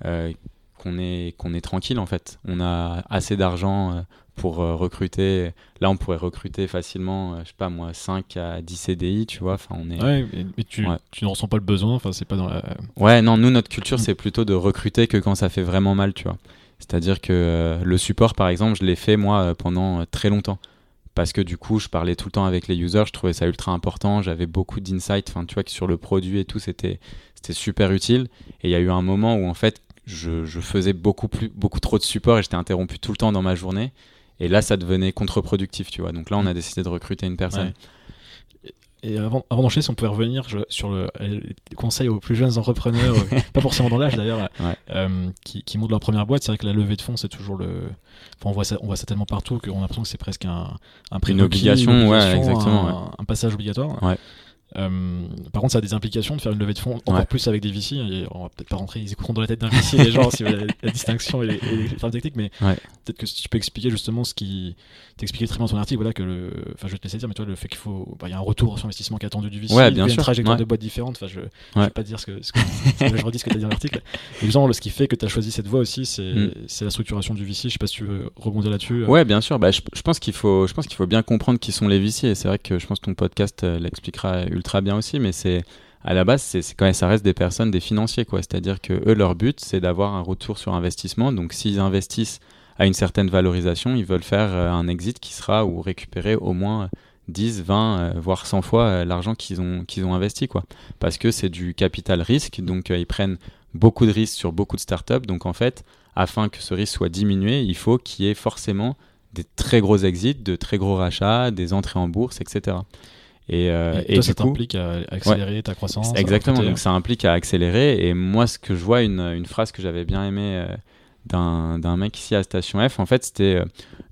euh, qu'on est, est tranquille, en fait. On a assez d'argent euh, pour euh, recruter. Là, on pourrait recruter facilement, euh, je sais pas moi, 5 à 10 CDI, tu vois. Enfin, on est... Ouais, mais, mais tu, Ouais. tu ne ressens pas le besoin. Enfin, c'est pas dans la. Ouais, non, nous, notre culture, c'est plutôt de recruter que quand ça fait vraiment mal, tu vois. C'est-à-dire que euh, le support, par exemple, je l'ai fait, moi, pendant très longtemps. Parce que du coup, je parlais tout le temps avec les users, je trouvais ça ultra important, j'avais beaucoup d'insights, enfin, tu vois, que sur le produit et tout, c'était c'était super utile. Et il y a eu un moment où, en fait, je, je faisais beaucoup, plus, beaucoup trop de support et j'étais interrompu tout le temps dans ma journée. Et là, ça devenait contre-productif, tu vois. Donc là, on a décidé de recruter une personne. Ouais. Et avant, avant d'enchaîner, si on pouvait revenir je- sur le, les conseils aux plus jeunes entrepreneurs, euh, pas forcément dans l'âge d'ailleurs, Ouais. euh, qui, qui montent leur première boîte, c'est vrai que la levée de fonds, c'est toujours le. Enfin, on voit ça, on voit ça tellement partout qu'on a l'impression que c'est presque un, un prérequis, obligation, ouais, exactement, un, un passage obligatoire. Ouais. Euh, par contre, ça a des implications de faire une levée de fonds encore Ouais. plus avec des VC. Et on va peut-être pas rentrer, ils écouteront dans la tête d'un VC les gens si vous avez la, distinction et les, et les techniques, mais Ouais. peut-être que si tu peux expliquer justement ce qui t'expliquait très bien dans ton article, voilà que le, enfin je vais te laisser dire, mais toi le fait qu'il faut, bah, il y a un retour sur investissement qui est attendu du VC, Ouais, il y bien a une trajectoire de boîtes différentes. Enfin, je, Ouais. vais pas dire ce que, ce que je redis ce que tu as dit dans l'article. Le- ce qui fait que tu as choisi cette voie aussi, c'est Mm. la structuration du VC. Je sais pas si tu veux rebondir là-dessus. euh. Ouais, bien sûr. Bah, je, je pense qu'il faut, je pense qu'il faut bien comprendre qui sont les VC. Et c'est vrai que je pense que ton podcast euh, l'expliquera ultra bien aussi. Mais c'est à la base, c'est quand même, ça reste des personnes, des financiers, quoi. C'est-à-dire que eux, leur but, c'est d'avoir un retour sur investissement. Donc, s'ils investissent à une certaine valorisation, ils veulent faire euh, un exit qui sera ou récupérer au moins 10, 20, euh, voire 100 fois euh, l'argent qu'ils ont, investi. Parce que c'est du capital risque. Donc, ils prennent beaucoup de risques sur beaucoup de startups. Donc, en fait, afin que ce risque soit diminué, il faut qu'il y ait forcément des très gros exits, de très gros rachats, des entrées en bourse, etc. Et, euh, et, toi, ça t'implique à accélérer ta croissance. exactement. Donc ça implique à accélérer. Et moi, ce que je vois, une, une phrase que j'avais bien aimée euh, d'un mec ici à Station F, en fait, c'était euh,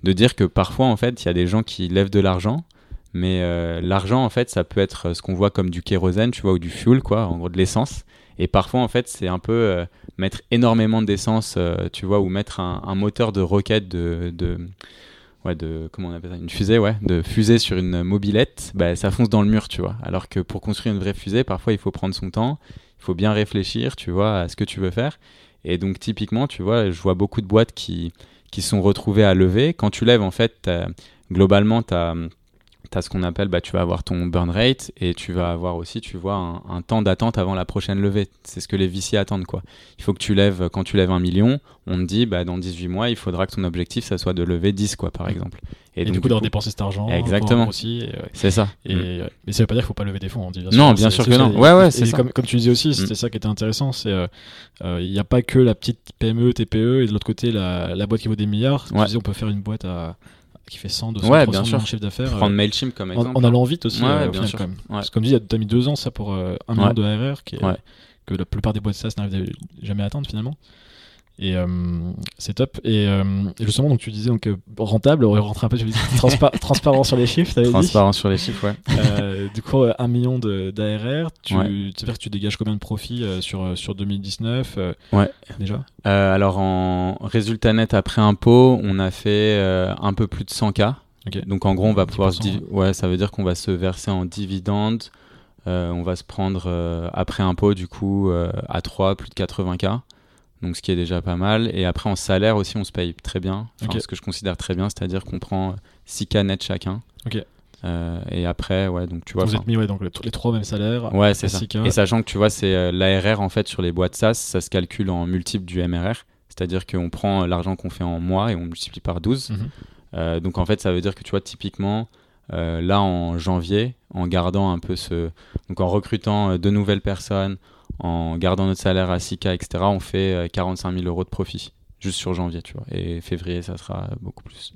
de dire que parfois, en fait, il y a des gens qui lèvent de l'argent. Mais euh, l'argent, en fait, ça peut être ce qu'on voit comme du kérosène, tu vois, ou du fuel, quoi, en gros de l'essence. Et parfois, en fait, c'est un peu euh, mettre énormément d'essence, euh, tu vois, ou mettre un, un moteur de roquette de, de, ouais, de, comment on appelle ça, une fusée, ouais, de fusée sur une mobilette, bah, ça fonce dans le mur, tu vois. Alors que pour construire une vraie fusée, parfois, il faut prendre son temps, il faut bien réfléchir, tu vois, à ce que tu veux faire. Et donc, typiquement, tu vois, je vois beaucoup de boîtes qui, qui sont retrouvées à lever. Quand tu lèves, en fait, globalement, tu as tu ce qu'on appelle, bah, tu vas avoir ton burn rate et tu vas avoir aussi, tu vois, un, un temps d'attente avant la prochaine levée. C'est ce que les VC attendent, quoi. Il faut que tu lèves, quand tu lèves un million, on te dit, bah, dans 18 mois, il faudra que ton objectif, ça soit de lever 10, quoi, par exemple. Et, donc, du coup, d'avoir dépensé cet argent. Exactement. Aussi, ouais. C'est ça. Et, Mm. ouais. Mais ça veut pas dire qu'il faut pas lever des fonds. on dit, Non, bien sûr que ça. non. Ouais, ouais, c'est ça. Comme, comme tu disais aussi, c'était Mm. ça qui était intéressant. C'est euh, euh, il n'y a pas que la petite PME, TPE, et de l'autre côté la, la boîte qui vaut des milliards. Tu disais, on peut faire une boîte à, qui fait 100, 200, Ouais, 300 bien millions de chiffre d'affaires. Prendre euh, Mailchimp comme en, exemple. en allant vite aussi, Ouais, euh, bien final, sûr. quand même. Parce que comme dit, tu as mis deux ans ça pour euh, un million de ARR, qui est- que la plupart des boîtes SaaS n'arrivent jamais à atteindre finalement. Et euh, c'est top. Et, euh, et justement, donc tu disais donc euh, rentable, on va rentrer un peu, tu dis transpa- transparent sur les chiffres, t'avais dit. Transparent sur les chiffres, ouais. Du coup, un million d'ARR, tu Ouais. tu tu dégages combien de profits sur, sur 2019 euh, Ouais. Déjà alors en résultat net après impôt, on a fait un peu plus de 100K. Ok. Donc en gros, on va pouvoir se 10%, div- ouais, ça veut dire qu'on va se verser en dividendes. Euh, on va se prendre euh, après impôt du coup euh, à 3 plus de 80K. Donc ce qui est déjà pas mal. Et après en salaire aussi, on se paye très bien. Enfin. Ce que je considère très bien, c'est-à-dire qu'on prend 6K net chacun. Ok. Euh, et après, ouais, donc tu vois. Vous êtes mis ouais, donc, les, les trois mêmes salaires. Ouais, c'est ça. 6K. Et sachant que tu vois, c'est euh, l'ARR en fait sur les boîtes SaaS, ça se calcule en multiple du MRR. C'est-à-dire qu'on prend euh, l'argent qu'on fait en mois et on multiplie par 12. Mhm. Euh, donc en fait, ça veut dire que tu vois, typiquement, là en janvier, en gardant un peu ce. Donc en recrutant de nouvelles personnes, en gardant notre salaire à 6K, etc., on fait euh, 45 000 euros de profit. Juste sur janvier, tu vois. Et février, ça sera beaucoup plus.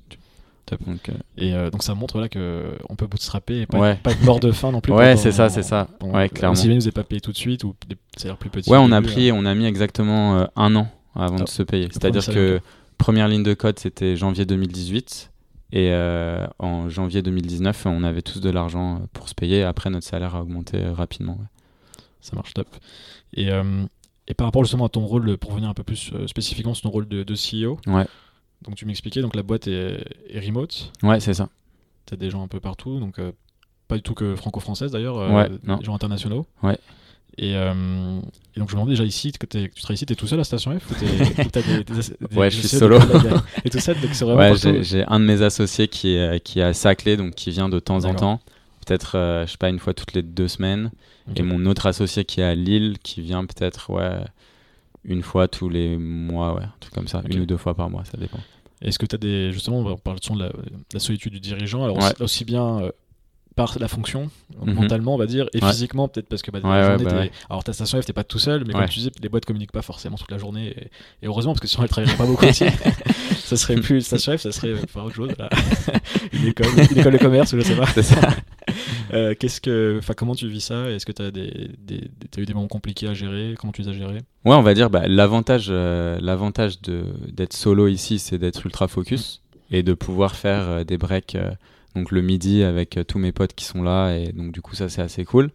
Top. Donc, euh, Et euh, donc ça montre là que on peut bootstrapper et pas, Ouais. être, pas être mort de faim non plus. Ouais, c'est ça, c'est ça. pendant- Ouais, clairement. Si vous pas payé tout de suite ou des salaires plus petits. Ouais, on a pris, euh, on a mis exactement euh, un an avant Ah, de se payer. C'est-à-dire que première ligne de code, c'était janvier 2018. Et euh, en janvier 2019, on avait tous de l'argent euh, pour se payer. Après, notre salaire a augmenté euh, rapidement. ouais. Ça marche top. Et, euh, et par rapport justement à ton rôle, pour revenir un peu plus euh, spécifiquement sur ton rôle de, de CEO, Ouais, donc tu m'expliquais, donc la boîte est, est remote, ouais c'est ça. tu as des gens un peu partout, donc euh, pas du tout que franco-française d'ailleurs, euh, Ouais, non. des gens internationaux. Ouais. Et, euh, et donc je me demandais déjà ici, que, tu travailles ici, t'es tout seul à Station F ou t'es- ou t'as des, des, des- Ouais, je suis solo. Et tout seul, donc c'est vraiment Ouais, j'ai un de mes associés qui est, qui est à Saclay, donc qui vient de temps en temps. Peut-être, euh, je sais pas, une fois toutes les deux semaines. Et mon autre associé qui est à Lille, qui vient peut-être, ouais, une fois tous les mois, ouais, un truc comme ça. Une ou deux fois par mois, ça dépend. Est-ce que tu as des. Justement, on parle de la, la solitude du dirigeant, alors Ouais. aussi, aussi bien euh, par la fonction, Mhm. mentalement, on va dire, et Ouais. physiquement, peut-être parce que bah, Ouais, journée, bah. Alors, ta station F, t'es pas tout seul, mais comme tu disais, les boîtes communiquent pas forcément toute la journée. Et, et heureusement, parce que sinon, elles travailleraient pas beaucoup aussi. ça serait plus une station F, ça serait enfin, autre chose. là. une, école, une école de commerce, ou je sais pas. Euh, qu'est-ce que, enfin, comment tu vis ça? Est-ce que tu as des, des, t'as eu des moments compliqués à gérer? Comment tu les as gérés? Ouais, on va dire, bah, l'avantage, euh, l'avantage de d'être solo ici, c'est d'être ultra focus. et de pouvoir faire des breaks donc le midi avec tous mes potes qui sont là et donc du coup ça c'est assez cool.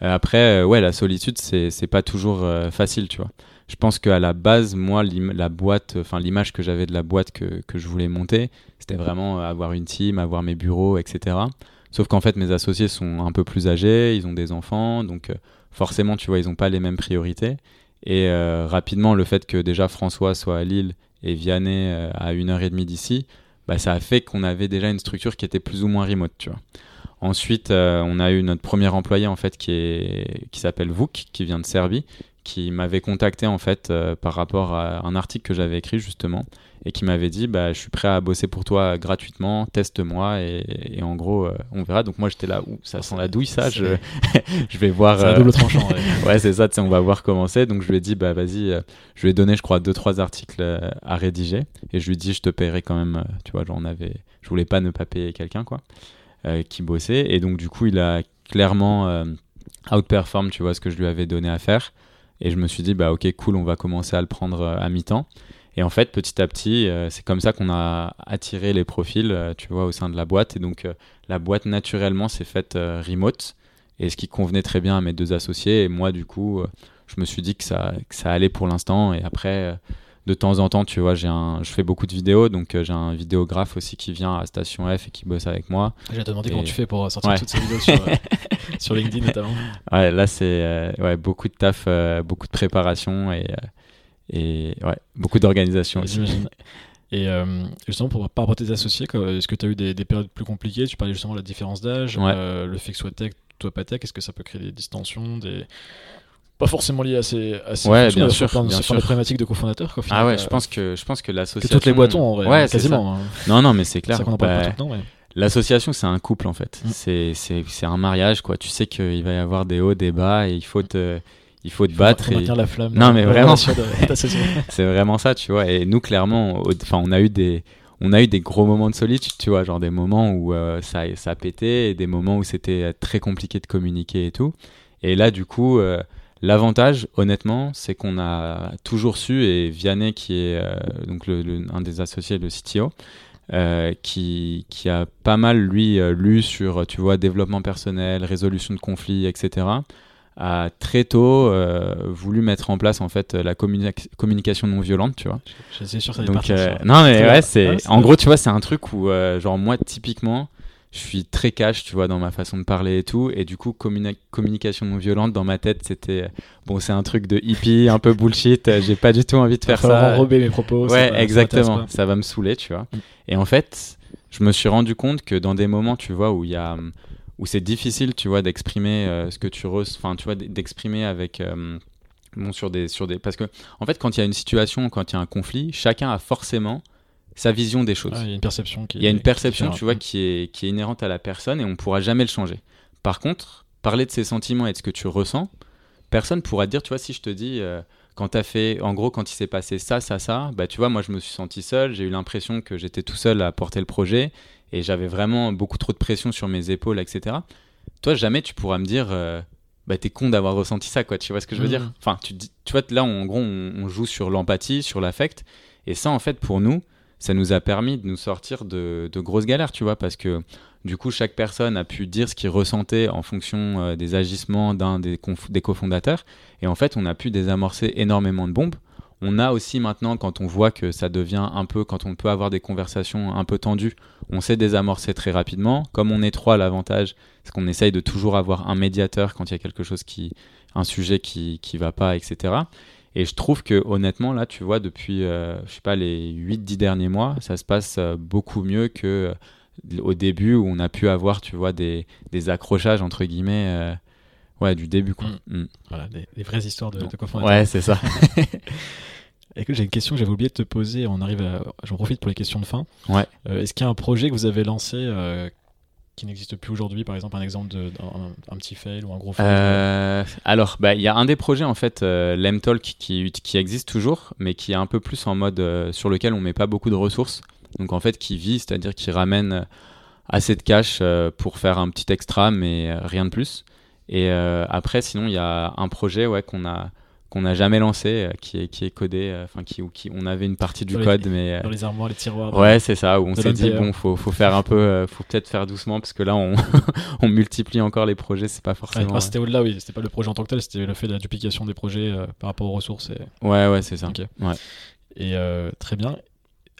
après ouais la solitude c'est c'est pas toujours facile tu vois. Je pense qu'à la base moi la boîte enfin l'image que j'avais de la boîte que, que je voulais monter c'était vraiment avoir une team, avoir mes bureaux etc. Sauf qu'en fait, mes associés sont un peu plus âgés, ils ont des enfants, donc euh, forcément, tu vois, ils n'ont pas les mêmes priorités. Et euh, rapidement, le fait que déjà François soit à Lille et Vianney euh, à une heure et demie d'ici, bah, ça a fait qu'on avait déjà une structure qui était plus ou moins remote, tu vois. Ensuite, on a eu notre premier employé en fait qui qui s'appelle Vouk, qui vient de Serbie, qui m'avait contacté en fait par rapport à un article que j'avais écrit justement et qui m'avait dit bah, je suis prêt à bosser pour toi gratuitement, teste-moi et, en gros euh, on verra. Donc moi j'étais là où ça sent la douille ça, je, je vais voir. C'est un double tranchant. ouais, c'est ça, on va voir comment c'est. Donc je lui ai dit bah vas-y, euh, je lui ai donné je crois deux trois articles euh, à rédiger et je lui ai dit je te paierai quand même, tu vois, j'en avais, je voulais pas ne pas payer quelqu'un quoi, qui bossait et donc du coup il a clairement outperform, tu vois, ce que je lui avais donné à faire. Et je me suis dit, bah ok, cool, on va commencer à le prendre à mi-temps. Et en fait, petit à petit, euh, c'est comme ça qu'on a attiré les profils, euh, tu vois, au sein de la boîte. Et donc, euh, la boîte, naturellement, s'est faite remote. Et ce qui convenait très bien à mes deux associés. Et moi, du coup, je me suis dit que ça, que ça allait pour l'instant. Et après, de temps en temps, tu vois, j'ai un, je fais beaucoup de vidéos. Donc, j'ai un vidéographe aussi qui vient à Station F et qui bosse avec moi. J'ai demandé comment tu fais pour sortir toutes ces vidéos sur, LinkedIn, notamment. Ouais, là, c'est ouais, beaucoup de taf, beaucoup de préparation. Et et ouais, beaucoup d'organisation J'imagine. Et euh, justement, pour, par rapport à tes associés, est-ce que tu as eu des, périodes plus compliquées? Tu parlais justement de la différence d'âge, euh, le fait que soit tech, toi pas tech, est-ce que ça peut créer des distensions des... Pas forcément liées à ces, à ces ouais, bien sûr, bien sûr. les problématiques de cofondateur. Ah ouais, je pense que je pense que l'association. toutes les boîtes ont en vrai, ouais, quasiment. Hein. Non, non, mais c'est clair. Bah, l'association, c'est un couple en fait. Mm. C'est c'est un mariage quoi. Tu sais qu'il va y avoir des hauts, des bas, et il faut te il faut te battre. et... la flamme. Non, mais vraiment. c'est vraiment ça, tu vois. Et nous, clairement, enfin, on a eu des, on a eu des gros moments de solitude, tu vois, genre des moments où euh, ça, ça a pété et des moments où c'était euh, très compliqué de communiquer et tout. Et là, du coup, euh, l'avantage, honnêtement, c'est qu'on a toujours su, et Vianney, qui est donc le, un des associés de CTO, qui, qui a pas mal, lui, lu sur, tu vois, développement personnel, résolution de conflits, etc., a très tôt euh, voulu mettre en place en fait la communication non violente, tu vois. Je, suis sûr ça Donc euh, non mais ouais, c'est en gros tu vois c'est un truc où euh, genre moi typiquement je suis très cash, tu vois, dans ma façon de parler et tout. Et du coup, communication non violente, dans ma tête, c'était bon, c'est un truc de hippie, un peu bullshit. J'ai pas du tout envie de faire ça. enrober mes propos. Ouais, exactement. Ça, va me saouler, tu vois. Mm. Et en fait, je me suis rendu compte que dans des moments, tu vois, où il y a où c'est difficile, tu vois, d'exprimer euh, ce que tu ressens, enfin, tu vois, d'exprimer avec. Euh, bon, sur des, sur des. Parce que, en fait, quand il y a une situation, quand il y a un conflit, chacun a forcément sa vision des choses. Il y a une perception qui Il y a une perception, tu vois, qui est, qui est inhérente à la personne et on ne pourra jamais le changer. Par contre, parler de ses sentiments et de ce que tu ressens, personne ne pourra te dire, tu vois, si je te dis, euh, quand tu as fait, en gros, quand il s'est passé ça, ça, ça, bah, tu vois, moi, je me suis senti seul, j'ai eu l'impression que j'étais tout seul à porter le projet et j'avais vraiment beaucoup trop de pression sur mes épaules, etc. Toi, jamais tu pourras me dire, euh, bah t'es con d'avoir ressenti ça, quoi. Tu vois ce que je veux dire? Mmh. Enfin, tu, tu vois, là, en gros, on, joue sur l'empathie, sur l'affect, et ça, en fait, pour nous, ça nous a permis de nous sortir de, grosses galères, tu vois, parce que du coup, chaque personne a pu dire ce qu'il ressentait en fonction euh, des agissements d'un des, des cofondateurs, et en fait, on a pu désamorcer énormément de bombes on a aussi maintenant, quand on voit que ça devient un peu, quand on peut avoir des conversations un peu tendues, on sait désamorcer très rapidement. Comme on est trois, l'avantage, c'est qu'on essaye de toujours avoir un médiateur quand il y a quelque chose qui, un sujet qui, qui va pas, etc. Et je trouve que honnêtement, là, tu vois, depuis, euh, je sais pas, les 8-10 derniers mois, ça se passe euh, beaucoup mieux que euh, au début où on a pu avoir, tu vois, des, des accrochages, entre guillemets, ouais, du début, quoi. Mm. Mm. Voilà, des, vraies histoires de, de Ouais, c'est ça. Écoute, j'ai une question que j'avais oublié de te poser. On arrive à... J'en profite pour les questions de fin. Ouais. Euh, est-ce qu'il y a un projet que vous avez lancé euh, qui n'existe plus aujourd'hui Par exemple, un exemple d'un un, petit fail ou un gros fail euh, Alors, bah, il y a un des projets, en fait, l'Emtalk, qui, qui existe toujours, mais qui est un peu plus en mode sur lequel on met pas beaucoup de ressources. Donc, en fait, qui vit, c'est-à-dire qui ramène assez de cash pour faire un petit extra, mais rien de plus. Et après, sinon, il y a un projet ouais, qu'on a qu'on n'a jamais lancé, euh, qui est qui est codé, euh, enfin qui qui on avait une partie du les- code, mais euh, Dans les armoires, les tiroirs. ouais c'est ça où on s'est dit bon faut faut faire un peu, euh, faut peut-être faire doucement parce que là on on multiplie encore les projets, c'est pas Ouais, forcément. ah, c'était au-delà, oui. C'était pas le projet en tant que tel, c'était le fait de la duplication des projets euh, par rapport aux ressources. Et, ouais ouais c'est ça. Ok. Ouais. et, euh, très bien.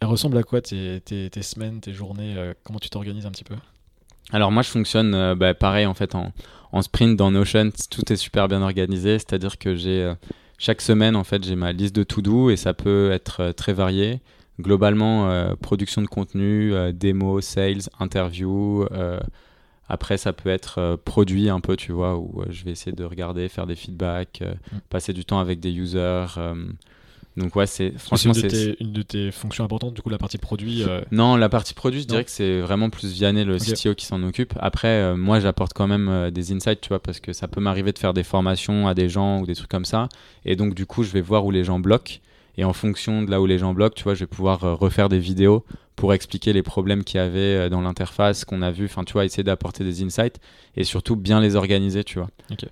Elles ressemblent à quoi tes, tes, tes semaines, tes journées euh, Comment tu t'organises un petit peu? Alors moi je fonctionne euh, bah, pareil en fait en, en sprint dans Notion, tout est super bien organisé, c'est-à-dire que j'ai euh, chaque semaine en fait j'ai ma liste de to-do et ça peut être euh, très varié. Globalement euh, production de contenu, euh, démo, sales, interview. euh, après ça peut être produit un peu tu vois où je vais essayer de regarder, faire des feedbacks, Mm. passer du temps avec des users. Donc ouais c'est franchement c'est une de tes fonctions importantes, du coup, la partie produit. euh, non, la partie produit, je dirais que c'est vraiment plus Vianney, le Ok. CTO, qui s'en occupe. Après, euh, moi, j'apporte quand même euh, des insights, tu vois, parce que ça peut m'arriver de faire des formations à des gens ou des trucs comme ça. Et donc, du coup, je vais voir où les gens bloquent. Et en fonction de là où les gens bloquent, tu vois, je vais pouvoir refaire des vidéos pour expliquer les problèmes qu'il y avait euh, dans l'interface, qu'on a vu. Enfin, tu vois, essayer d'apporter des insights et surtout bien les organiser, tu vois.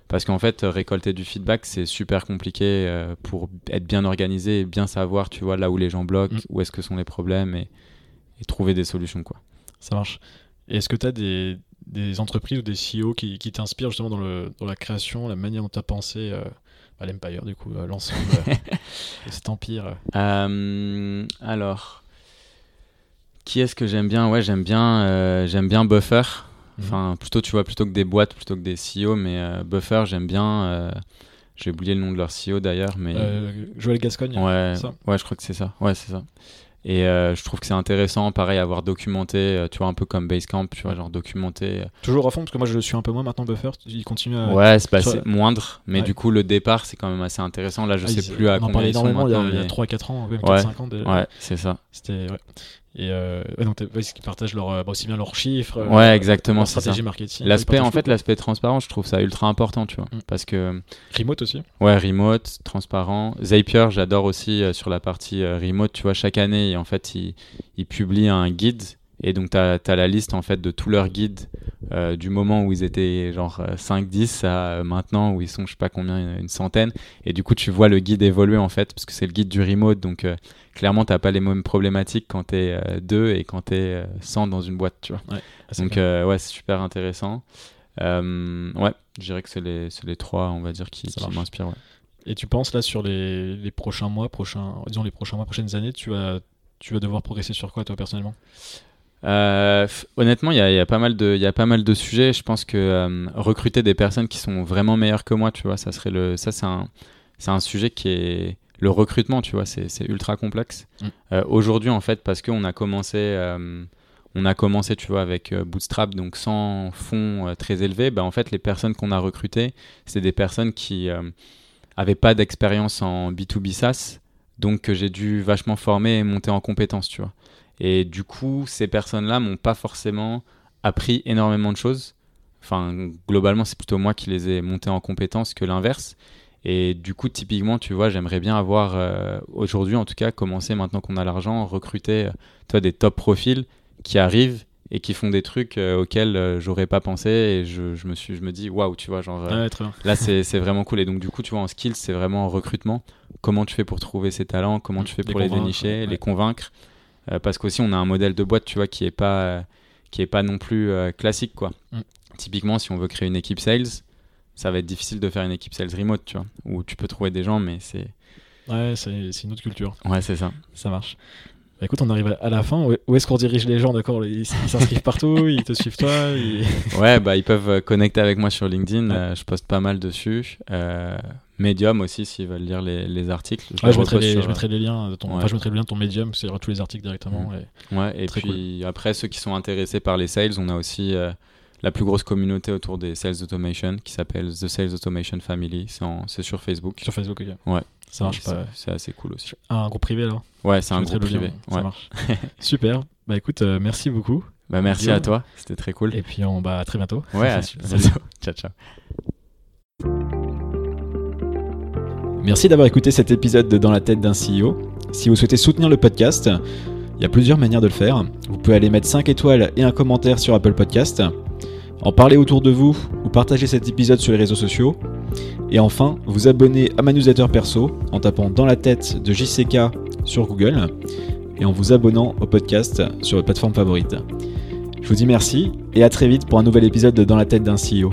Parce qu'en fait, euh, récolter du feedback, c'est super compliqué euh, pour être bien organisé et bien savoir, tu vois, là où les gens bloquent, Mm. où est-ce que sont les problèmes et, et trouver des solutions, quoi. Ça marche. Est-ce que tu as des, des entreprises ou des CEO qui, qui t'inspirent justement dans, le, dans la création, la manière dont tu as pensé euh, à l'Empire, du coup, l'ensemble de cet empire Euh, alors, qui est-ce que j'aime bien? Ouais, j'aime bien, euh, j'aime bien Buffer. Mhm. Enfin, plutôt, tu vois, plutôt que des boîtes, plutôt que des CEO, mais euh, Buffer, j'aime bien. euh, J'ai oublié le nom de leur CEO d'ailleurs, mais Joël Gascogne ouais, ça? ouais, je crois que c'est ça. Ouais, c'est ça. Et euh, je trouve que c'est intéressant, pareil, avoir documenté, euh, tu vois, un peu comme Basecamp, tu vois, genre documenté. euh, Toujours à fond, parce que moi je le suis un peu moins maintenant, Buffer. Il continue à. ouais, c'est pas sur- c'est moindre, mais Ouais. du coup, le départ, c'est quand même assez intéressant. Là, je Ah, sais plus à on en combien énormément il y a, y a mais- 3-4 ans, même Ouais. 4-5 ans déjà. Ouais, c'est ça. C'était. Ouais. Et euh, ouais, donc, t'as- ouais, ils partagent leur, euh, bah, aussi bien leurs chiffres, euh, Ouais, exactement, leur ça. stratégie marketing. L'aspect, en fait, l'aspect transparent, je trouve ça ultra important, tu vois. Mm. Parce que. Remote aussi. ouais, remote, transparent. Zapier, j'adore aussi euh, sur la partie euh, remote, tu vois, chaque année, en fait, ils il publient un guide. Et donc, tu as, la liste, en fait, de tous leurs guides euh, du moment où ils étaient genre 5-10 à euh, maintenant où ils sont, je sais pas combien, une, une centaine. Et du coup, tu vois le guide évoluer, en fait, parce que c'est le guide du remote. Donc, euh, clairement, t'as pas les mêmes problématiques quand tu es 2 et quand tu es 100 dans une boîte, tu vois. Ah, Donc euh, ouais, c'est super intéressant. Euh, ouais, je dirais que c'est les, les trois, on va dire, qui, qui m'inspirent. ouais. Et tu penses là sur les, les prochains mois, prochains, disons les prochains mois, prochaines années, tu vas, tu vas devoir progresser sur quoi toi personnellement? Euh, honnêtement, il y a, il y a pas mal de, il y a pas mal de sujets. Je pense que euh, recruter des personnes qui sont vraiment meilleures que moi, tu vois, ça serait le, ça c'est un, c'est un sujet qui est le recrutement, tu vois, c'est, ultra complexe. Mm. Euh, aujourd'hui, en fait, parce qu'on a commencé, on a commencé, tu vois, avec Bootstrap, donc sans fonds très élevés, bah, en fait, les personnes qu'on a recrutées, c'est des personnes qui euh, avaient pas d'expérience en B2B SaaS, donc que j'ai dû vachement former et monter en compétences, tu vois. Et du coup, ces personnes-là m'ont pas forcément appris énormément de choses. Enfin, globalement, c'est plutôt moi qui les ai montés en compétences que l'inverse. Et du coup, typiquement, tu vois, j'aimerais bien avoir, euh, aujourd'hui en tout cas, commencer maintenant qu'on a l'argent, recruter euh, toi, des top profils qui arrivent et qui font des trucs euh, auxquels euh, j'aurais pas pensé. Et je, je me, suis, je me dis, waouh, tu vois, genre. euh, Ouais, très bien. Là, c'est vraiment cool. Et donc, du coup, tu vois, en skills, c'est vraiment en recrutement. Comment tu fais pour trouver ces talents? Comment tu fais Les pour les, dénicher, ouais. les convaincre? Euh, Parce qu'aussi, on a un modèle de boîte, tu vois, qui est pas, euh, qui est pas non plus euh, classique, quoi. Mm. Typiquement, si on veut créer une équipe sales, ça va être difficile de faire une équipe sales remote, tu vois, où tu peux trouver des gens, mais c'est. Ouais, c'est une autre culture. Ouais, c'est ça. Ça marche. Bah, écoute, on arrive à la fin. Où est-ce qu'on dirige les gens D'accord? Ils s'inscrivent partout, ils te suivent toi. ils- Ouais, bah, ils peuvent connecter avec moi sur LinkedIn. Ouais. euh, je poste pas mal dessus. Euh, Medium aussi, s'ils veulent lire les, les articles. Ouais, je, mettrai les, sur, je mettrai les liens de ton. Ouais. Enfin, je mettrai le lien de ton Medium, c'est il y aura tous les articles directement. Mhm. et- Ouais, et puis après, ceux qui sont intéressés par les sales, on a aussi euh, la plus grosse communauté autour des sales automation qui s'appelle The Sales Automation Family. C'est sur Facebook. Sur Facebook, ok. Ouais. Ça marche C'est- pas. C'est assez cool aussi. Un groupe privé alors Ouais, c'est un groupe privé. Ça marche. Super. Bah écoute, euh, merci beaucoup. Bah, merci Guillaume. à toi, c'était très cool. Et puis on bah, à très bientôt. Ouais, à bientôt. Ciao, ciao. Merci d'avoir écouté cet épisode de Dans la tête d'un CEO. Si vous souhaitez soutenir le podcast, il y a plusieurs manières de le faire. Vous pouvez aller mettre 5 étoiles et un commentaire sur Apple Podcast, en parler autour de vous ou partager cet épisode sur les réseaux sociaux. Et enfin, vous abonner à ma newsletter perso en tapant dans la tête de JCK sur Google et en vous abonnant au podcast sur votre plateforme favorite. Je vous dis merci et à très vite pour un nouvel épisode de Dans la tête d'un CEO.